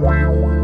Wow.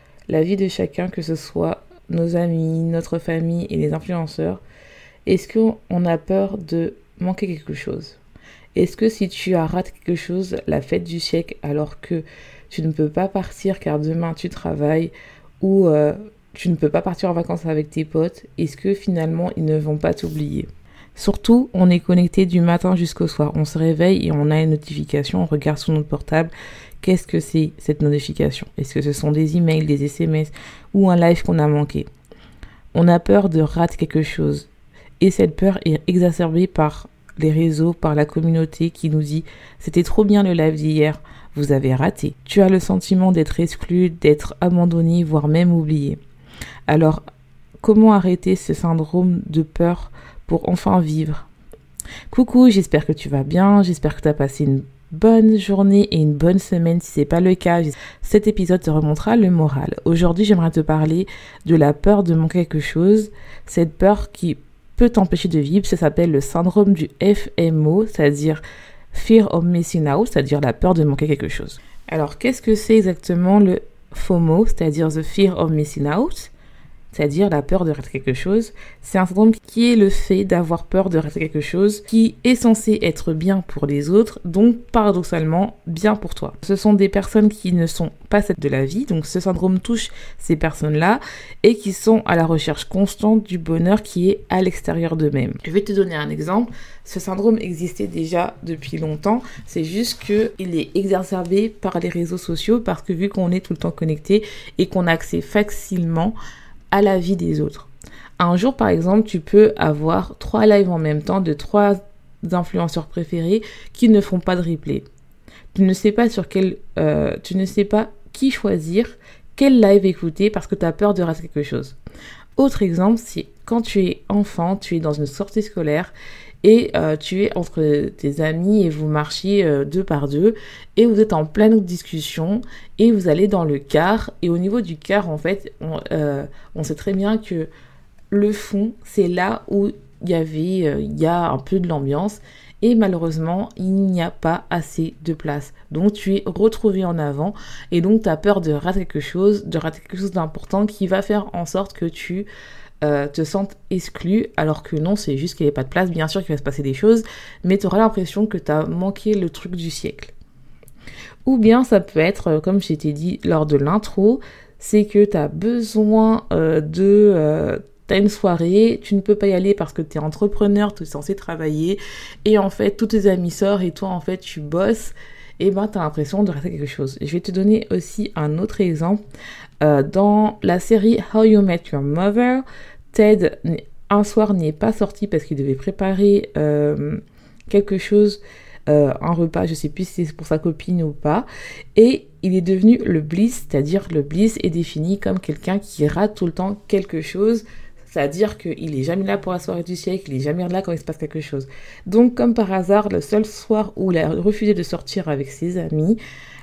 la vie de chacun, que ce soit nos amis, notre famille et les influenceurs, est-ce qu'on a peur de manquer quelque chose? Est-ce que si tu as raté quelque chose, la fête du siècle, alors que tu ne peux pas partir car demain tu travailles ou euh, tu ne peux pas partir en vacances avec tes potes, est-ce que finalement ils ne vont pas t'oublier? Surtout, on est connecté du matin jusqu'au soir. On se réveille et on a une notification, on regarde sur notre portable Qu'est-ce que c'est cette notification? Est-ce que ce sont des emails, des SMS ou un live qu'on a manqué? On a peur de rater quelque chose. Et cette peur est exacerbée par les réseaux, par la communauté qui nous dit c'était trop bien le live d'hier, vous avez raté. Tu as le sentiment d'être exclu, d'être abandonné, voire même oublié. Alors, comment arrêter ce syndrome de peur pour enfin vivre? Coucou, j'espère que tu vas bien, j'espère que tu as passé une bonne journée et une bonne semaine si c'est pas le cas. Cet épisode te remontera le moral. Aujourd'hui, j'aimerais te parler de la peur de manquer quelque chose, cette peur qui peut t'empêcher de vivre, ça s'appelle le syndrome du FMO, c'est-à-dire Fear of Missing Out, c'est-à-dire la peur de manquer quelque chose. Alors, qu'est-ce que c'est exactement le FOMO, c'est-à-dire the Fear of Missing Out? C'est-à-dire la peur de rater quelque chose. C'est un syndrome qui est le fait d'avoir peur de rater quelque chose qui est censé être bien pour les autres, donc paradoxalement bien pour toi. Ce sont des personnes qui ne sont pas celles de la vie, donc ce syndrome touche ces personnes-là et qui sont à la recherche constante du bonheur qui est à l'extérieur d'eux-mêmes. Je vais te donner un exemple. Ce syndrome existait déjà depuis longtemps, c'est juste qu'il est exacerbé par les réseaux sociaux parce que vu qu'on est tout le temps connecté et qu'on a accès facilement à la vie des autres. Un jour, par exemple, tu peux avoir trois lives en même temps de trois influenceurs préférés qui ne font pas de replay. Tu ne sais pas sur quel, euh, tu ne sais pas qui choisir, quel live écouter parce que tu as peur de rater quelque chose. Autre exemple, c'est quand tu es enfant, tu es dans une sortie scolaire et euh, tu es entre tes amis et vous marchiez euh, deux par deux. Et vous êtes en pleine discussion. Et vous allez dans le car. Et au niveau du car en fait on, euh, sait très bien que le fond c'est là où il y avait il y a un peu de l'ambiance. Et malheureusement il n'y a pas assez de place. Donc tu es retrouvé en avant. Et donc tu as peur de rater quelque chose de rater quelque chose d'important qui va faire en sorte que tu euh, te sentent exclu, alors que non, c'est juste qu'il n'y avait pas de place. Bien sûr qu'il va se passer des choses, mais tu auras l'impression que tu as manqué le truc du siècle. Ou bien ça peut être, euh, comme je t'ai dit lors de l'intro, c'est que tu as besoin euh, de... tu as une soirée, tu ne peux pas y aller parce que tu es entrepreneur, tu es censé travailler, et en fait, tous tes amis sortent et toi, en fait, tu bosses, et ben, tu as l'impression de rater quelque chose. Je vais te donner aussi un autre exemple. dans la série How You Met Your Mother, Ted, un soir, n'est pas sorti parce qu'il devait préparer euh, quelque chose, euh, un repas, je sais plus si c'est pour sa copine ou pas. Et il est devenu le bliss, c'est-à-dire le bliss est défini comme quelqu'un qui rate tout le temps quelque chose. C'est-à-dire qu'il est jamais là pour la soirée du siècle, il est jamais là quand il se passe quelque chose. Donc, comme par hasard, le seul soir où il a refusé de sortir avec ses amis,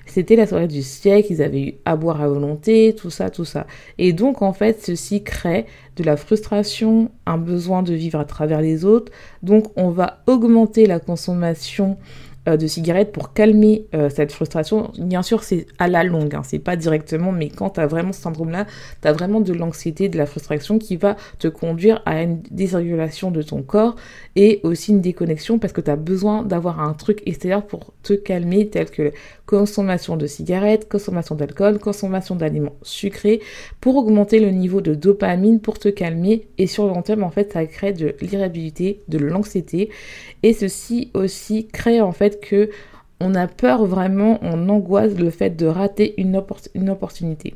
c'était la soirée du siècle, ils avaient eu à boire à volonté, tout ça, tout ça. Et donc, en fait, ceci crée de la frustration, un besoin de vivre à travers les autres. Donc, on va augmenter la consommation de cigarette pour calmer euh, cette frustration. Bien sûr, c'est à la longue, hein, c'est pas directement, mais quand tu as vraiment ce syndrome-là, tu as vraiment de l'anxiété, de la frustration qui va te conduire à une désrégulation de ton corps et aussi une déconnexion parce que tu as besoin d'avoir un truc extérieur pour te calmer, tel que consommation de cigarettes, consommation d'alcool, consommation d'aliments sucrés, pour augmenter le niveau de dopamine, pour te calmer. Et sur le long terme, en fait, ça crée de l'irritabilité, de l'anxiété. Et ceci aussi crée en fait que on a peur vraiment, on angoisse le fait de rater une, opportunité.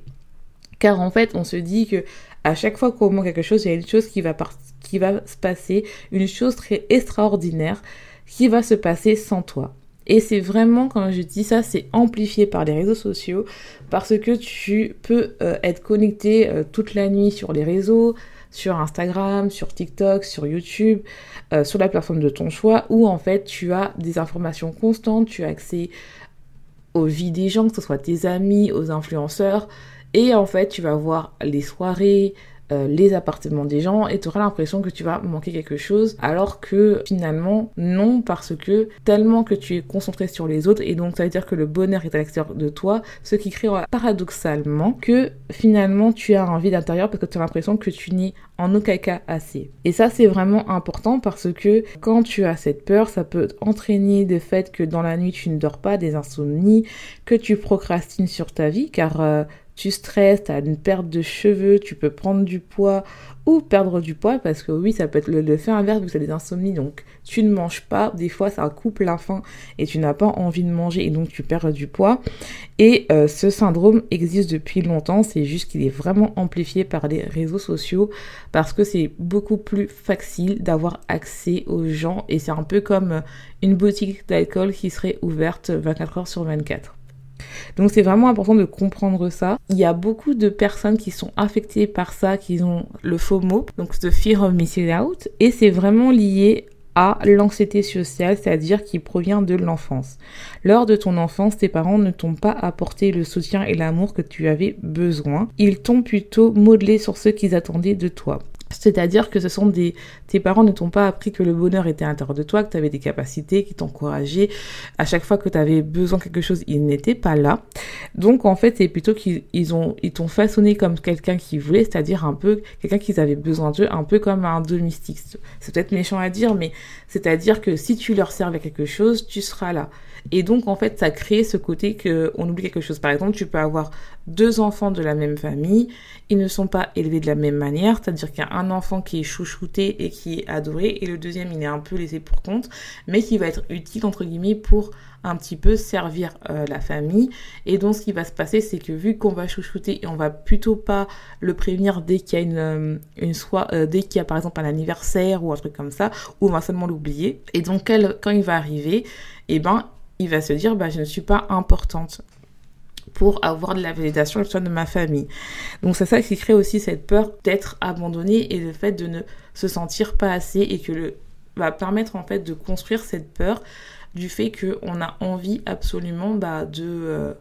Car en fait, on se dit que à chaque fois qu'on manque quelque chose, il y a une chose qui va, qui va se passer, une chose très extraordinaire qui va se passer sans toi. Et c'est vraiment, quand je dis ça, c'est amplifié par les réseaux sociaux parce que tu peux euh, être connecté euh, toute la nuit sur les réseaux, sur Instagram, sur TikTok, sur YouTube, euh, sur la plateforme de ton choix où en fait tu as des informations constantes, tu as accès aux vies des gens, que ce soit tes amis, aux influenceurs, et en fait tu vas voir les soirées, euh, les appartements des gens et tu auras l'impression que tu vas manquer quelque chose alors que finalement non parce que tellement que tu es concentré sur les autres et donc ça veut dire que le bonheur est à l'extérieur de toi ce qui crée paradoxalement que finalement tu as un vide intérieur parce que tu as l'impression que tu n'es en aucun cas assez. Et ça c'est vraiment important parce que quand tu as cette peur ça peut entraîner le fait que dans la nuit tu ne dors pas, des insomnies, que tu procrastines sur ta vie car euh, tu stresses, tu as une perte de cheveux, tu peux prendre du poids ou perdre du poids parce que oui, ça peut être le, fait inverse vous avez des insomnies donc tu ne manges pas, des fois ça coupe la faim et tu n'as pas envie de manger et donc tu perds du poids. Et euh, ce syndrome existe depuis longtemps, c'est juste qu'il est vraiment amplifié par les réseaux sociaux parce que c'est beaucoup plus facile d'avoir accès aux gens et c'est un peu comme une boutique d'alcool qui serait ouverte 24 heures sur 24. Donc c'est vraiment important de comprendre ça. Il y a beaucoup de personnes qui sont affectées par ça, qui ont le FOMO, donc the fear of missing out, et c'est vraiment lié à l'anxiété sociale, c'est-à-dire qui provient de l'enfance. Lors de ton enfance, tes parents ne t'ont pas apporté le soutien et l'amour que tu avais besoin. Ils t'ont plutôt modelé sur ce qu'ils attendaient de toi. C'est-à-dire que ce sont des, tes parents ne t'ont pas appris que le bonheur était à l'intérieur de toi, que tu avais des capacités, qui t'encourageaient. À chaque fois que tu avais besoin de quelque chose, ils n'étaient pas là. Donc, en fait, c'est plutôt qu'ils ont, ils t'ont façonné comme quelqu'un qui voulait, c'est-à-dire un peu, quelqu'un qu'ils avaient besoin d'eux, un peu comme un domestique. C'est peut-être méchant à dire, mais c'est-à-dire que si tu leur servais quelque chose, tu seras là. Et donc, en fait, ça crée ce côté que on oublie quelque chose. Par exemple, tu peux avoir deux enfants de la même famille, ils ne sont pas élevés de la même manière, c'est-à-dire qu'il y a un enfant qui est chouchouté et qui est adoré, et le deuxième, il est un peu laissé pour compte, mais qui va être utile, entre guillemets, pour un petit peu servir euh, la famille. Et donc, ce qui va se passer, c'est que vu qu'on va chouchouter et on va plutôt pas le prévenir dès qu'il y a une, euh, une soirée, euh, dès qu'il y a par exemple un anniversaire ou un truc comme ça, ou on va seulement l'oublier. Et donc, quand il va arriver, eh ben, il va se dire, bah, je ne suis pas importante pour avoir de la validation de ma famille. Donc c'est ça qui crée aussi cette peur d'être abandonné et le fait de ne se sentir pas assez et que le va permettre en fait de construire cette peur du fait qu'on a envie absolument bah, de, euh,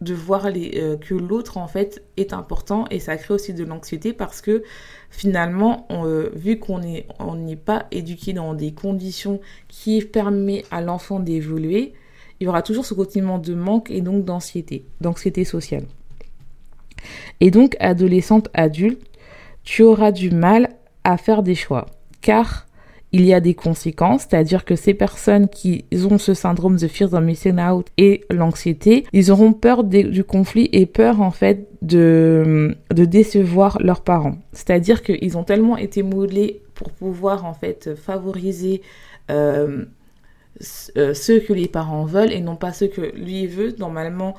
de voir les, euh, que l'autre en fait est important et ça crée aussi de l'anxiété parce que finalement euh, vu qu'on n'est n'est pas éduqué dans des conditions qui permettent à l'enfant d'évoluer il y aura toujours ce sentiment de manque et donc d'anxiété, d'anxiété sociale. Et donc, adolescente, adulte, tu auras du mal à faire des choix, car il y a des conséquences, c'est-à-dire que ces personnes qui ont ce syndrome de fear of missing out et l'anxiété, ils auront peur du conflit et peur en fait de, de décevoir leurs parents. C'est-à-dire qu'ils ont tellement été modelés pour pouvoir en fait favoriser euh, euh, ce que les parents veulent et non pas ce que lui veut. Normalement,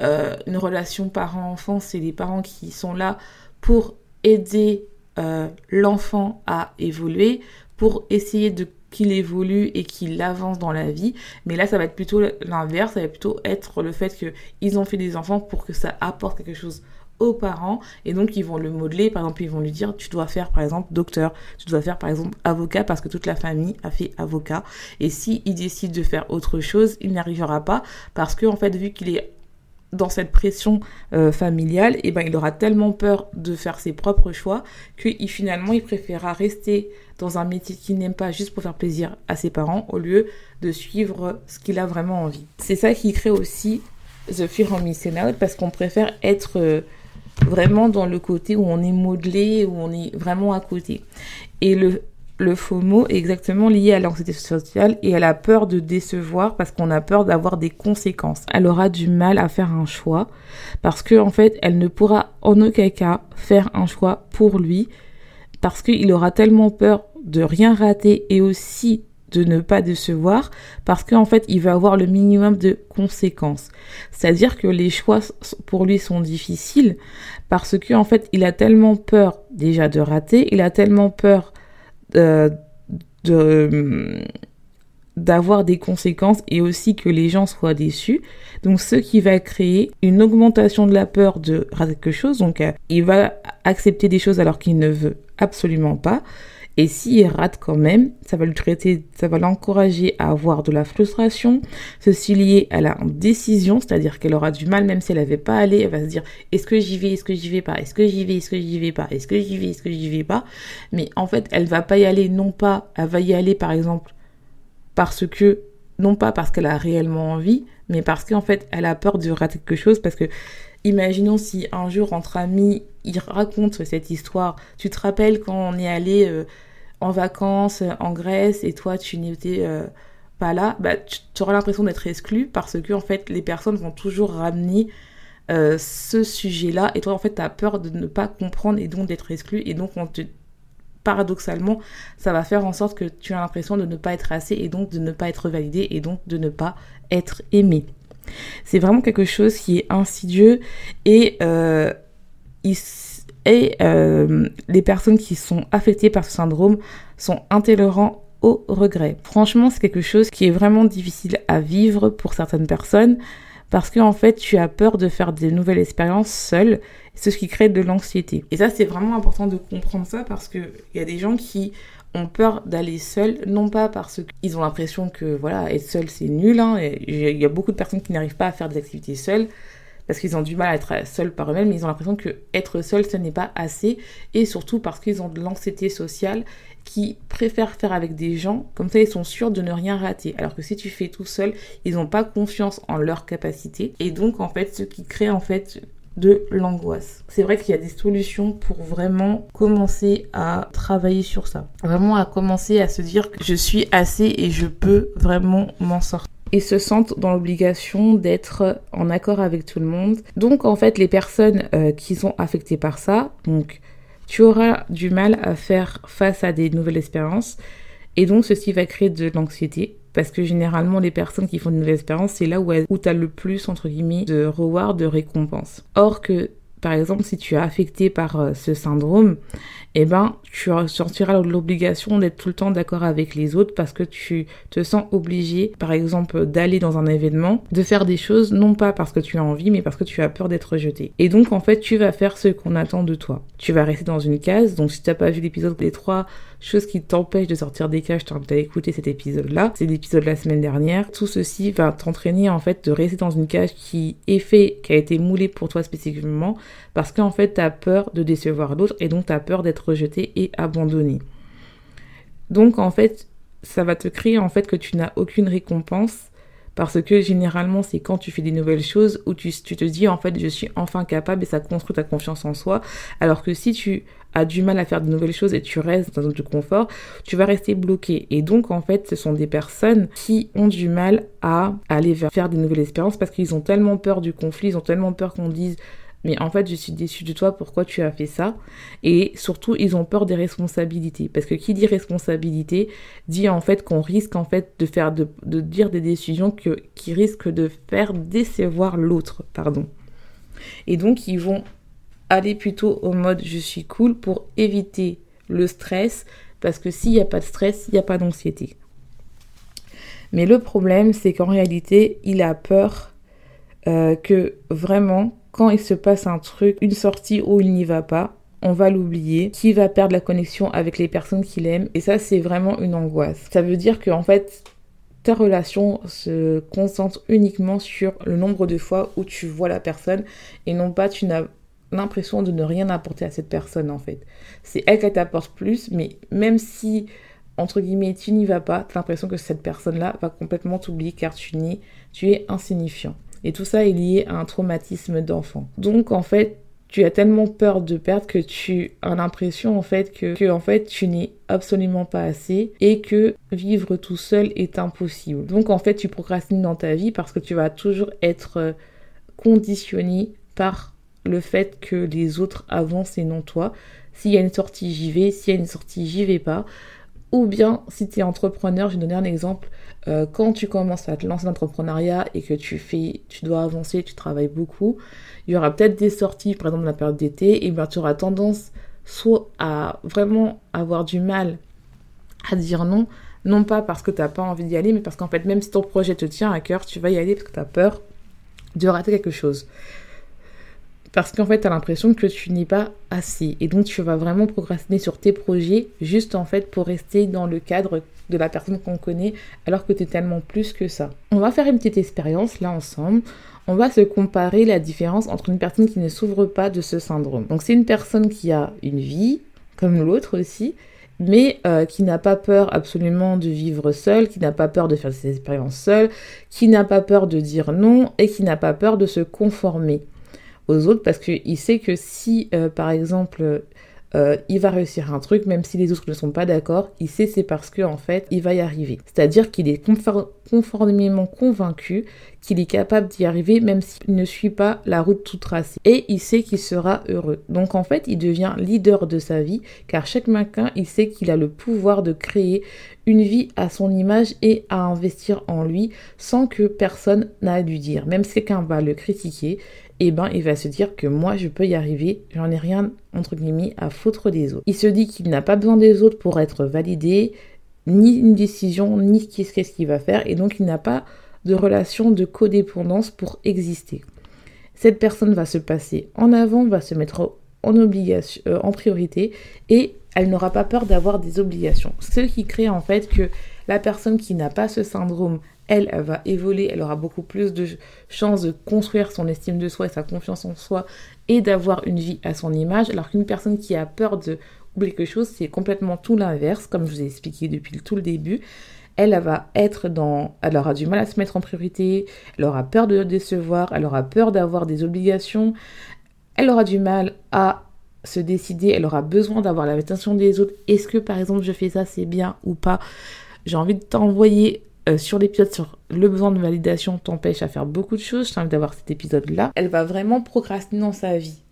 euh, une relation parent-enfant, c'est les parents qui sont là pour aider euh, l'enfant à évoluer, pour essayer de qu'il évolue et qu'il avance dans la vie. Mais là, ça va être plutôt l'inverse, ça va plutôt être le fait qu'ils ont fait des enfants pour que ça apporte quelque chose aux parents. Et donc ils vont le modeler. Par exemple ils vont lui dire tu dois faire par exemple docteur. Tu dois faire par exemple avocat parce que toute la famille a fait avocat. Et si il décide de faire autre chose il n'y arrivera pas parce que en fait vu qu'il est dans cette pression euh, familiale, et eh ben il aura tellement peur de faire ses propres choix que finalement il préférera rester dans un métier qu'il n'aime pas juste pour faire plaisir à ses parents au lieu de suivre ce qu'il a vraiment envie. C'est ça qui crée aussi The Fear of Missing Out parce qu'on préfère être euh, vraiment dans le côté où on est modelé, où on est vraiment à côté. Et le le FOMO est exactement lié à l'anxiété sociale et à la peur de décevoir parce qu'on a peur d'avoir des conséquences. Elle aura du mal à faire un choix parce que en fait, elle ne pourra en aucun cas faire un choix pour lui parce qu'il aura tellement peur de rien rater et aussi de ne pas décevoir parce qu'en fait il va avoir le minimum de conséquences. C'est-à-dire que les choix pour lui sont difficiles parce qu'en fait il a tellement peur déjà de rater, il a tellement peur de d'avoir des conséquences et aussi que les gens soient déçus. Donc ce qui va créer une augmentation de la peur de quelque chose. Donc euh, il va accepter des choses alors qu'il ne veut absolument pas. Et s'il rate quand même, ça va le traiter, ça va l'encourager à avoir de la frustration, ceci lié à la décision, c'est-à-dire qu'elle aura du mal, même si elle n'avait pas allé, elle va se dire, est-ce que j'y vais, est-ce que j'y vais pas, est-ce que j'y vais, est-ce que j'y vais pas, est-ce que j'y vais, est-ce que j'y vais pas. Mais en fait, elle va pas y aller, non pas, elle va y aller par exemple, parce que, non pas parce qu'elle a réellement envie, mais parce qu'en fait, elle a peur de rater quelque chose, parce que, imaginons si un jour entre amis, il raconte cette histoire, tu te rappelles quand on est allé, euh, en vacances en Grèce et toi tu n'étais euh, pas là, bah, tu auras l'impression d'être exclu parce que en fait les personnes vont toujours ramener euh, ce sujet-là et toi en fait tu as peur de ne pas comprendre et donc d'être exclu et donc on te paradoxalement ça va faire en sorte que tu as l'impression de ne pas être assez et donc de ne pas être validé et donc de ne pas être aimé. C'est vraiment quelque chose qui est insidieux et euh, et euh, les personnes qui sont affectées par ce syndrome sont intolérants au regret. Franchement, c'est quelque chose qui est vraiment difficile à vivre pour certaines personnes parce qu'en en fait, tu as peur de faire des nouvelles expériences seule, ce qui crée de l'anxiété. Et ça, c'est vraiment important de comprendre ça parce qu'il y a des gens qui ont peur d'aller seuls, non pas parce qu'ils ont l'impression que voilà, être seul c'est nul, hein, il y a beaucoup de personnes qui n'arrivent pas à faire des activités seules, parce qu'ils ont du mal à être seuls par eux-mêmes, mais ils ont l'impression que être seul, ce n'est pas assez, et surtout parce qu'ils ont de l'anxiété sociale qui préfèrent faire avec des gens, comme ça ils sont sûrs de ne rien rater. Alors que si tu fais tout seul, ils n'ont pas confiance en leur capacité, et donc en fait, ce qui crée en fait de l'angoisse. C'est vrai qu'il y a des solutions pour vraiment commencer à travailler sur ça. Vraiment à commencer à se dire que je suis assez et je peux vraiment m'en sortir et se sentent dans l'obligation d'être en accord avec tout le monde. Donc en fait, les personnes euh, qui sont affectées par ça, donc tu auras du mal à faire face à des nouvelles expériences et donc ceci va créer de l'anxiété parce que généralement les personnes qui font de nouvelles expériences, c'est là où, où tu as le plus entre guillemets de reward, de récompense. Or que par exemple, si tu es affecté par euh, ce syndrome, eh ben, tu sortiras l'obligation d'être tout le temps d'accord avec les autres parce que tu te sens obligé, par exemple, d'aller dans un événement, de faire des choses, non pas parce que tu as envie, mais parce que tu as peur d'être rejeté. Et donc, en fait, tu vas faire ce qu'on attend de toi. Tu vas rester dans une case. Donc, si tu n'as pas vu l'épisode des trois chose qui t'empêche de sortir des cages, t'as écouté cet épisode-là, c'est l'épisode de la semaine dernière. Tout ceci va t'entraîner en fait de rester dans une cage qui est fait, qui a été moulée pour toi spécifiquement, parce qu'en fait t'as peur de décevoir l'autre et donc t'as peur d'être rejeté et abandonné. Donc en fait, ça va te créer en fait que tu n'as aucune récompense parce que généralement, c'est quand tu fais des nouvelles choses où tu, te dis, en fait, je suis enfin capable et ça construit ta confiance en soi. Alors que si tu as du mal à faire de nouvelles choses et tu restes dans un zone confort, tu vas rester bloqué. Et donc, en fait, ce sont des personnes qui ont du mal à aller faire des nouvelles expériences parce qu'ils ont tellement peur du conflit, ils ont tellement peur qu'on dise mais en fait je suis déçue de toi, pourquoi tu as fait ça Et surtout ils ont peur des responsabilités, parce que qui dit responsabilité dit en fait qu'on risque en fait de faire de, dire des décisions qui risquent de faire décevoir l'autre, pardon. Et donc ils vont aller plutôt au mode je suis cool pour éviter le stress, parce que s'il n'y a pas de stress, il n'y a pas d'anxiété. Mais le problème, c'est qu'en réalité, il a peur euh, que vraiment quand il se passe un truc, une sortie où il n'y va pas, on va l'oublier, qui va perdre la connexion avec les personnes qu'il aime. Et ça, c'est vraiment une angoisse. Ça veut dire qu'en fait, ta relation se concentre uniquement sur le nombre de fois où tu vois la personne et non pas tu n'as l'impression de ne rien apporter à cette personne en fait. C'est elle qui t'apporte plus, mais même si entre guillemets tu n'y vas pas, tu as l'impression que cette personne-là va complètement t'oublier car tu, tu es insignifiant. Et tout ça est lié à un traumatisme d'enfant. Donc en fait, tu as tellement peur de perdre que tu as l'impression en fait que, que en fait tu n'es absolument pas assez et que vivre tout seul est impossible. Donc en fait tu procrastines dans ta vie parce que tu vas toujours être euh, conditionné par le fait que les autres avancent et non toi. S'il y a une sortie, j'y vais. S'il y a une sortie, j'y vais pas. Ou bien, si tu es entrepreneur, je vais donner un exemple. Euh, quand tu commences à te lancer l'entrepreneuriat et que tu fais, tu dois avancer, tu travailles beaucoup, il y aura peut-être des sorties, par exemple, la période d'été, et bien tu auras tendance soit à vraiment avoir du mal à dire non, non pas parce que tu n'as pas envie d'y aller, mais parce qu'en fait, même si ton projet te tient à cœur, tu vas y aller parce que tu as peur de rater quelque chose parce qu'en fait, tu as l'impression que tu n'es pas assez. Et donc, tu vas vraiment procrastiner sur tes projets juste en fait pour rester dans le cadre de la personne qu'on connaît alors que tu es tellement plus que ça. On va faire une petite expérience là ensemble. On va se comparer la différence entre une personne qui ne s'ouvre pas de ce syndrome. Donc, c'est une personne qui a une vie, comme l'autre aussi, mais euh, qui n'a pas peur absolument de vivre seule, qui n'a pas peur de faire ses expériences seule, qui n'a pas peur de dire non et qui n'a pas peur de se conformer aux autres parce qu'il sait que si, euh, par exemple, euh, il va réussir un truc, même si les autres ne sont pas d'accord, il sait c'est parce que en fait, il va y arriver. C'est-à-dire qu'il est, conformément convaincu qu'il est capable d'y arriver, même s'il ne suit pas la route tout tracée. Et il sait qu'il sera heureux. Donc en fait, il devient leader de sa vie, car chaque matin, il sait qu'il a le pouvoir de créer une vie à son image et à investir en lui sans que personne n'a à lui dire. Même si quelqu'un va le critiquer, eh ben, il va se dire que moi, je peux y arriver, j'en ai rien, entre guillemets, à foutre des autres. Il se dit qu'il n'a pas besoin des autres pour être validé, ni une décision, ni qu'est-ce qu'il va faire, et donc il n'a pas de relation de codépendance pour exister. Cette personne va se passer en avant, va se mettre en obligation, euh, en priorité, et elle n'aura pas peur d'avoir des obligations. Ce qui crée en fait que la personne qui n'a pas ce syndrome elle, va évoluer, elle aura beaucoup plus de chances de construire son estime de soi et sa confiance en soi et d'avoir une vie à son image, alors qu'une personne qui a peur de oublier quelque chose, c'est complètement tout l'inverse, comme je vous ai expliqué depuis tout le début. Elle, elle va être dans... Elle aura du mal à se mettre en priorité, elle aura peur de décevoir, elle aura peur d'avoir des obligations, elle aura du mal à se décider, elle aura besoin d'avoir l'attention des autres. Est-ce que par exemple je fais ça, c'est bien ou pas? J'ai envie de t'envoyer euh, sur l'épisode sur le besoin de validation t'empêche à faire beaucoup de choses, je t'invite d'avoir cet épisode-là. Elle va vraiment procrastiner dans sa vie.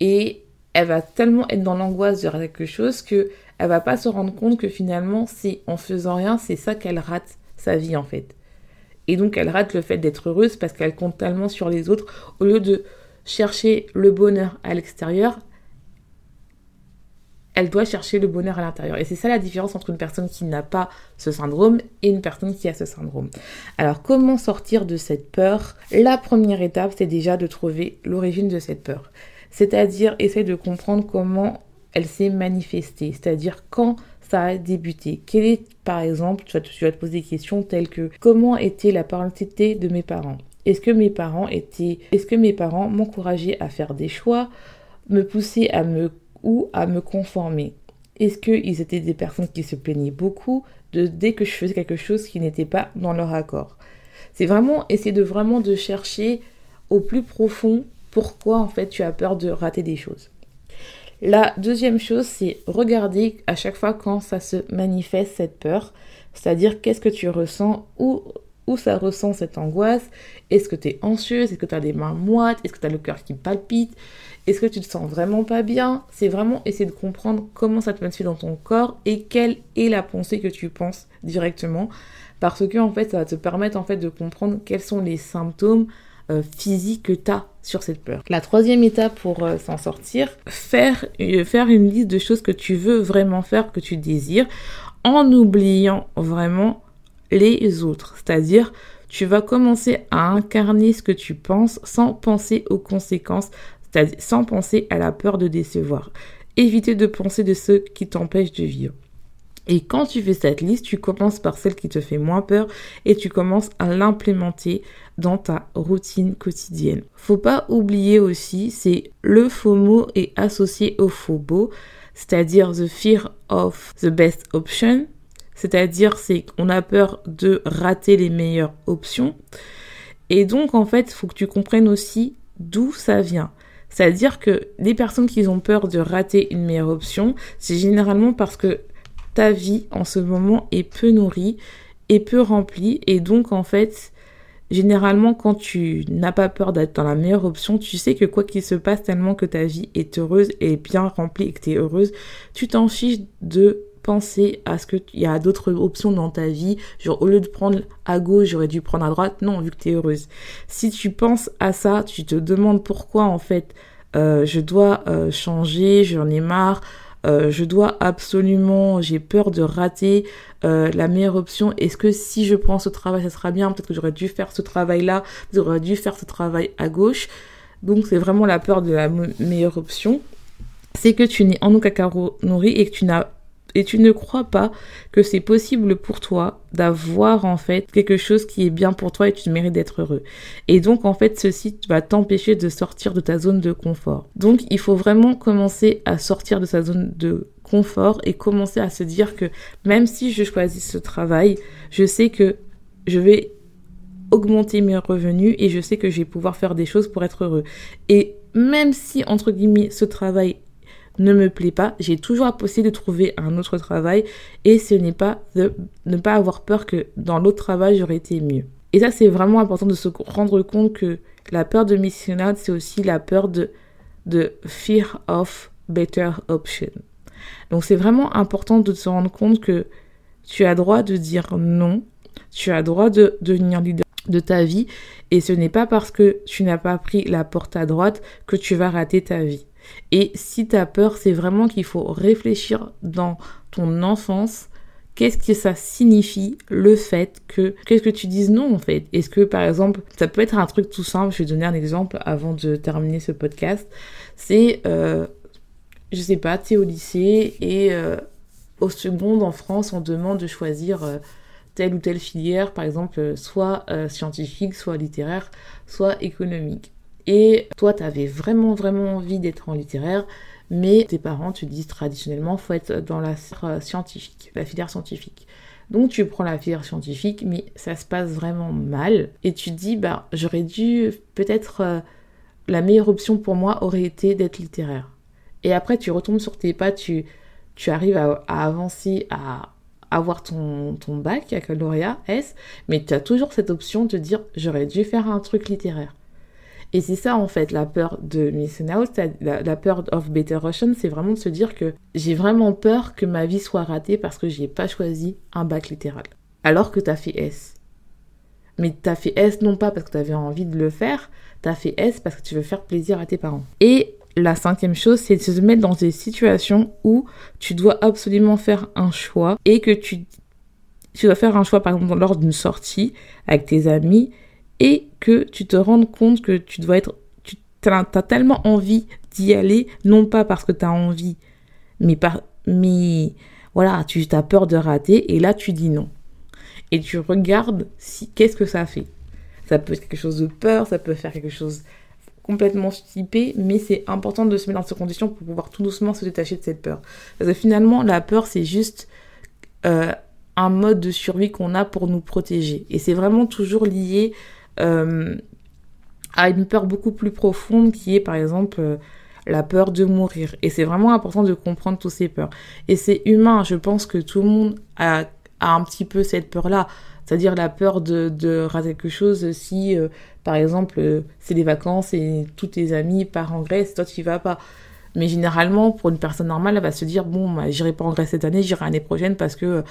Et elle va tellement être dans l'angoisse de quelque chose que elle va pas se rendre compte que finalement, c'est en faisant rien, c'est ça qu'elle rate sa vie en fait. Et donc elle rate le fait d'être heureuse parce qu'elle compte tellement sur les autres au lieu de chercher le bonheur à l'extérieur, elle doit chercher le bonheur à l'intérieur. Et c'est ça la différence entre une personne qui n'a pas ce syndrome et une personne qui a ce syndrome. Alors comment sortir de cette peur? La première étape, c'est déjà de trouver l'origine de cette peur. C'est-à-dire essayer de comprendre comment elle s'est manifestée. C'est-à-dire quand ça a débuté. Quel est, par exemple, tu vas, te, poser des questions telles que comment était la parentalité de mes parents? Est-ce que mes parents étaient, est-ce que mes parents m'encourageaient à faire des choix, me poussaient à me ou à me conformer. Est-ce qu'ils étaient des personnes qui se plaignaient beaucoup de dès que je faisais quelque chose qui n'était pas dans leur accord? C'est vraiment essayer de vraiment de chercher au plus profond pourquoi en fait tu as peur de rater des choses. La deuxième chose, c'est regarder à chaque fois quand ça se manifeste cette peur, c'est-à-dire qu'est-ce que tu ressens, où, où ça ressent cette angoisse, est-ce que tu es anxieuse, est-ce que tu as des mains moites, est-ce que tu as le cœur qui palpite, est-ce que tu te sens vraiment pas bien? C'est vraiment essayer de comprendre comment ça te manifeste dans ton corps et quelle est la pensée que tu penses directement. Parce que ça va te permettre en fait de comprendre quels sont les symptômes euh, physiques que tu as sur cette peur. La troisième étape pour euh, s'en sortir, faire, euh, faire une liste de choses que tu veux vraiment faire, que tu désires, en oubliant vraiment les autres. C'est-à-dire, tu vas commencer à incarner ce que tu penses sans penser aux conséquences c'est-à-dire sans penser à la peur de décevoir. Éviter de penser de ceux qui t'empêchent de vivre. Et quand tu fais cette liste, tu commences par celle qui te fait moins peur et tu commences à l'implémenter dans ta routine quotidienne. Faut pas oublier aussi, c'est le FOMO est associé au FOBO, c'est-à-dire the fear of the best option, c'est-à-dire c'est qu'on a peur de rater les meilleures options. Et donc en fait, faut que tu comprennes aussi d'où ça vient. C'est-à-dire que les personnes qui ont peur de rater une meilleure option, c'est généralement parce que ta vie en ce moment est peu nourrie et peu remplie. Et donc en fait, généralement quand tu n'as pas peur d'être dans la meilleure option, tu sais que quoi qu'il se passe, tellement que ta vie est heureuse et bien remplie et que tu es heureuse, tu t'en fiches de penser à ce qu'il y a d'autres options dans ta vie. Genre, au lieu de prendre à gauche, j'aurais dû prendre à droite. Non, vu que tu es heureuse. Si tu penses à ça, tu te demandes pourquoi, en fait, euh, je dois euh, changer, j'en ai marre, euh, je dois absolument, j'ai peur de rater la meilleure option. Est-ce que si je prends ce travail, ça sera bien? Peut-être que j'aurais dû faire ce travail-là, j'aurais dû faire ce travail à gauche. Donc c'est vraiment la peur de la meilleure option. C'est que tu n'es en aucun cas nourri et que tu n'as et tu ne crois pas que c'est possible pour toi d'avoir en fait quelque chose qui est bien pour toi et tu mérites d'être heureux. Et donc en fait ceci va t'empêcher de sortir de ta zone de confort. Donc il faut vraiment commencer à sortir de sa zone de confort et commencer à se dire que même si je choisis ce travail, je sais que je vais augmenter mes revenus et je sais que je vais pouvoir faire des choses pour être heureux. Et même si entre guillemets ce travail ne me plaît pas, j'ai toujours la possibilité de trouver un autre travail et ce n'est pas de ne pas avoir peur que dans l'autre travail j'aurais été mieux. Et ça c'est vraiment important de se rendre compte que la peur de missionnaire c'est aussi la peur de, de fear of better option. Donc c'est vraiment important de se rendre compte que tu as droit de dire non, tu as droit de devenir leader de ta vie et ce n'est pas parce que tu n'as pas pris la porte à droite que tu vas rater ta vie. Et si tu as peur, c'est vraiment qu'il faut réfléchir dans ton enfance. Qu'est-ce que ça signifie le fait que qu'est-ce que tu dises non en fait? Est-ce que par exemple ça peut être un truc tout simple Je vais donner un exemple avant de terminer ce podcast. C'est euh, je sais pas, tu es au lycée et euh, au second en France on demande de choisir euh, telle ou telle filière, par exemple soit scientifique, soit littéraire, soit économique. Et toi, tu avais vraiment, vraiment envie d'être en littéraire, mais tes parents te disent traditionnellement, faut être dans la scientifique, la filière scientifique. Donc tu prends la filière scientifique, mais ça se passe vraiment mal. Et tu te dis, bah, j'aurais dû, peut-être, euh, la meilleure option pour moi aurait été d'être littéraire. Et après, tu retombes sur tes pas, tu, tu arrives à, avancer, à avoir ton, ton bac, baccalauréat S, mais tu as toujours cette option de dire, j'aurais dû faire un truc littéraire. Et c'est ça en fait la peur de Missing Out, la, peur of Better Russian, c'est vraiment de se dire que j'ai vraiment peur que ma vie soit ratée parce que j'ai pas choisi un bac littéral. Alors que t'as fait S. Mais t'as fait S non pas parce que t'avais envie de le faire, t'as fait S parce que tu veux faire plaisir à tes parents. Et la cinquième chose, c'est de se mettre dans des situations où tu dois absolument faire un choix et que tu, tu dois faire un choix par exemple lors d'une sortie avec tes amis et que tu te rendes compte que tu dois être, tu as, tellement envie d'y aller, non pas parce que tu as envie, mais par, mais voilà, tu as peur de rater et là tu dis non. Et tu regardes si, qu'est-ce que ça fait. Ça peut être quelque chose de peur, ça peut faire quelque chose complètement typé, mais c'est important de se mettre dans ces conditions pour pouvoir tout doucement se détacher de cette peur. Parce que finalement, la peur, c'est juste euh, un mode de survie qu'on a pour nous protéger. Et c'est vraiment toujours lié euh, à une peur beaucoup plus profonde qui est par exemple euh, la peur de mourir. Et c'est vraiment important de comprendre toutes ces peurs. Et c'est humain, je pense que tout le monde a, un petit peu cette peur-là. C'est-à-dire la peur de, de quelque chose si, euh, par exemple, c'est des vacances et tous tes amis partent en Grèce, toi tu y vas pas. Mais généralement, pour une personne normale, elle va se dire bon, bah, j'irai pas en Grèce cette année, j'irai l'année prochaine parce que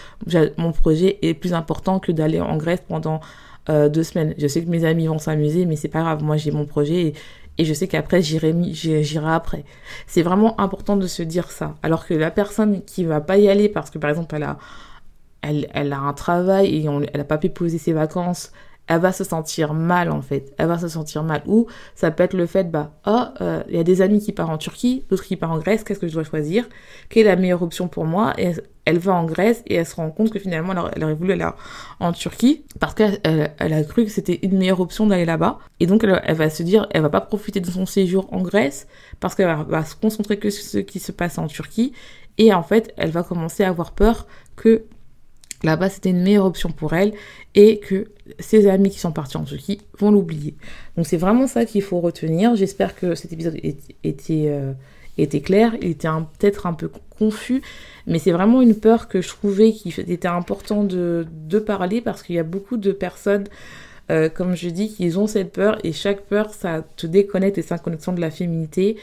mon projet est plus important que d'aller en Grèce pendant euh, deux semaines. Je sais que mes amis vont s'amuser, mais c'est pas grave. Moi, j'ai mon projet et, je sais qu'après, j'irai, après. C'est vraiment important de se dire ça. Alors que la personne qui va pas y aller parce que, par exemple, elle a, elle, elle a un travail et elle a pas pu poser ses vacances, elle va se sentir mal en fait. Elle va se sentir mal. Ou ça peut être le fait, bah, oh, il y a des amis qui partent en Turquie, d'autres qui partent en Grèce, qu'est-ce que je dois choisir? Quelle est la meilleure option pour moi? Et elle va en Grèce et elle se rend compte que finalement elle aurait voulu aller en Turquie parce qu'elle elle, a cru que c'était une meilleure option d'aller là-bas. Et donc elle, elle, va se dire, elle va pas profiter de son séjour en Grèce parce qu'elle va, va se concentrer que sur ce qui se passe en Turquie. Et en fait, elle va commencer à avoir peur que là-bas c'était une meilleure option pour elle et que ses amis qui sont partis en Turquie vont l'oublier. Donc c'est vraiment ça qu'il faut retenir. J'espère que cet épisode était, euh, était clair. Il était peut-être un peu confus, mais c'est vraiment une peur que je trouvais qu'il était important de, parler parce qu'il y a beaucoup de personnes, euh, comme je dis, qui ont cette peur et chaque peur, ça te déconnecte et une connexion de la féminité,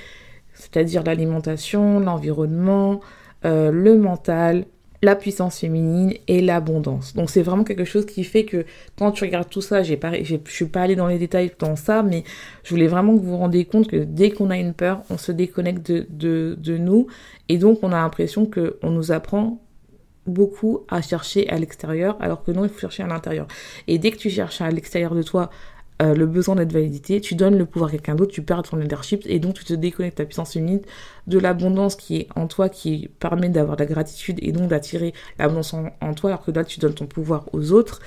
c'est-à-dire l'alimentation, l'environnement, euh, le mental, la puissance féminine et l'abondance. Donc c'est vraiment quelque chose qui fait que quand tu regardes tout ça, j'ai pas, je suis pas allée dans les détails dans ça, mais je voulais vraiment que vous vous rendiez compte que dès qu'on a une peur, on se déconnecte de, de, de nous et donc on a l'impression que on nous apprend beaucoup à chercher à l'extérieur alors que non, il faut chercher à l'intérieur. Et dès que tu cherches à l'extérieur de toi euh, le besoin d'être validité, tu donnes le pouvoir à quelqu'un d'autre, tu perds ton leadership et donc tu te déconnectes ta puissance féminine de l'abondance qui est en toi, qui permet d'avoir de la gratitude et donc d'attirer l'abondance en, toi, alors que là tu donnes ton pouvoir aux autres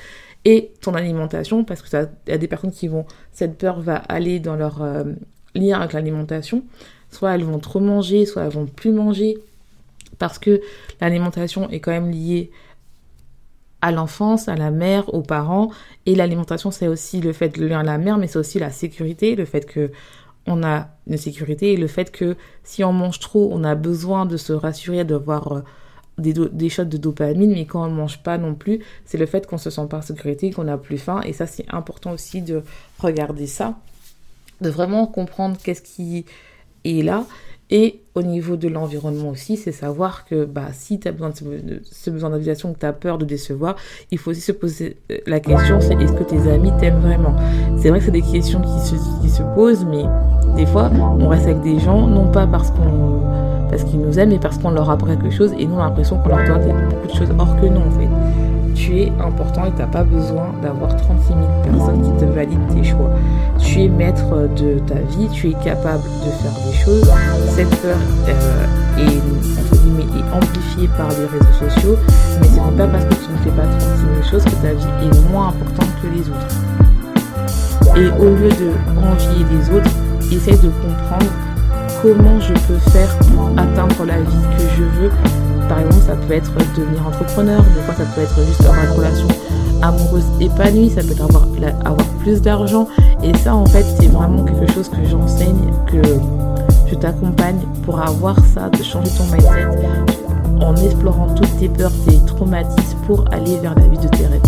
et ton alimentation parce que il y a des personnes qui vont, cette peur va aller dans leur euh, lien avec l'alimentation, soit elles vont trop manger, soit elles vont plus manger parce que l'alimentation est quand même liée à l'enfance, à la mère, aux parents. Et l'alimentation, c'est aussi le fait de lien à la mère, mais c'est aussi la sécurité, le fait que on a une sécurité et le fait que si on mange trop, on a besoin de se rassurer, d'avoir euh, des, des shots de dopamine, mais quand on ne mange pas non plus, c'est le fait qu'on se sent pas en sécurité, qu'on n'a plus faim. Et ça, c'est important aussi de regarder ça, de vraiment comprendre qu'est-ce qui est là. Et au niveau de l'environnement aussi, c'est savoir que bah, si tu as besoin de ce, besoin d'invitation, que tu as peur de décevoir, il faut aussi se poser euh, la question, c'est est-ce que tes amis t'aiment vraiment? C'est vrai que c'est des questions qui se, qui se posent, mais des fois, on reste avec des gens, non pas parce qu'on parce qu'ils nous aiment, mais parce qu'on leur apprend quelque chose, et nous, on a l'impression qu'on leur doit beaucoup de choses, or que non, en fait tu es important et tu n'as pas besoin d'avoir 36 000 personnes qui te valident tes choix. Tu es maître de ta vie, tu es capable de faire des choses. Cette peur euh, est, amplifiée par les réseaux sociaux, mais ce n'est pas parce que tu ne fais pas 36 000 choses que ta vie est moins importante que les autres. Et au lieu de envier les autres, essaye de comprendre comment je peux faire pour atteindre la vie que je veux par exemple, ça peut être devenir entrepreneur, des fois ça peut être juste avoir une relation amoureuse épanouie, ça peut être avoir, avoir plus d'argent. Et ça, en fait, c'est vraiment quelque chose que j'enseigne, que je t'accompagne pour avoir ça, de changer ton mindset en explorant toutes tes peurs, tes traumatismes pour aller vers la vie de tes rêves.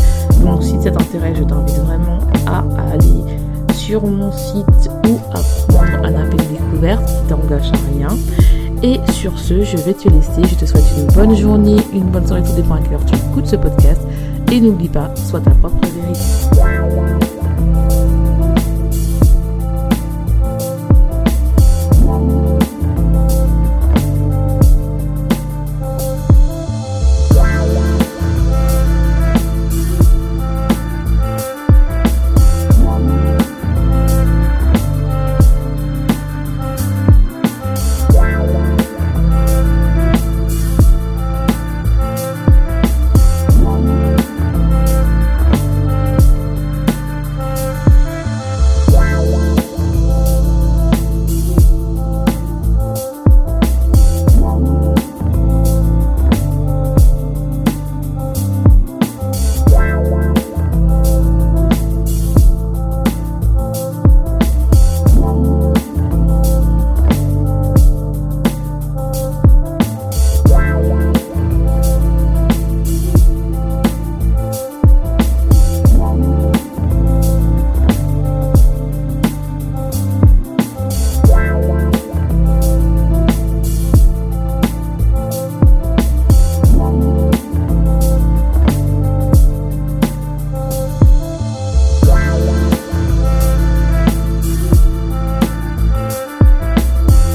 Donc si ça t'intéresse, je t'invite vraiment à aller sur mon site ou à prendre un appel découverte qui t'engage à rien. Et sur ce, je vais te laisser. Je te souhaite une bonne journée, une bonne soirée, tout dépend à quelle heure tu écoutes ce podcast. Et n'oublie pas, sois ta propre vérité.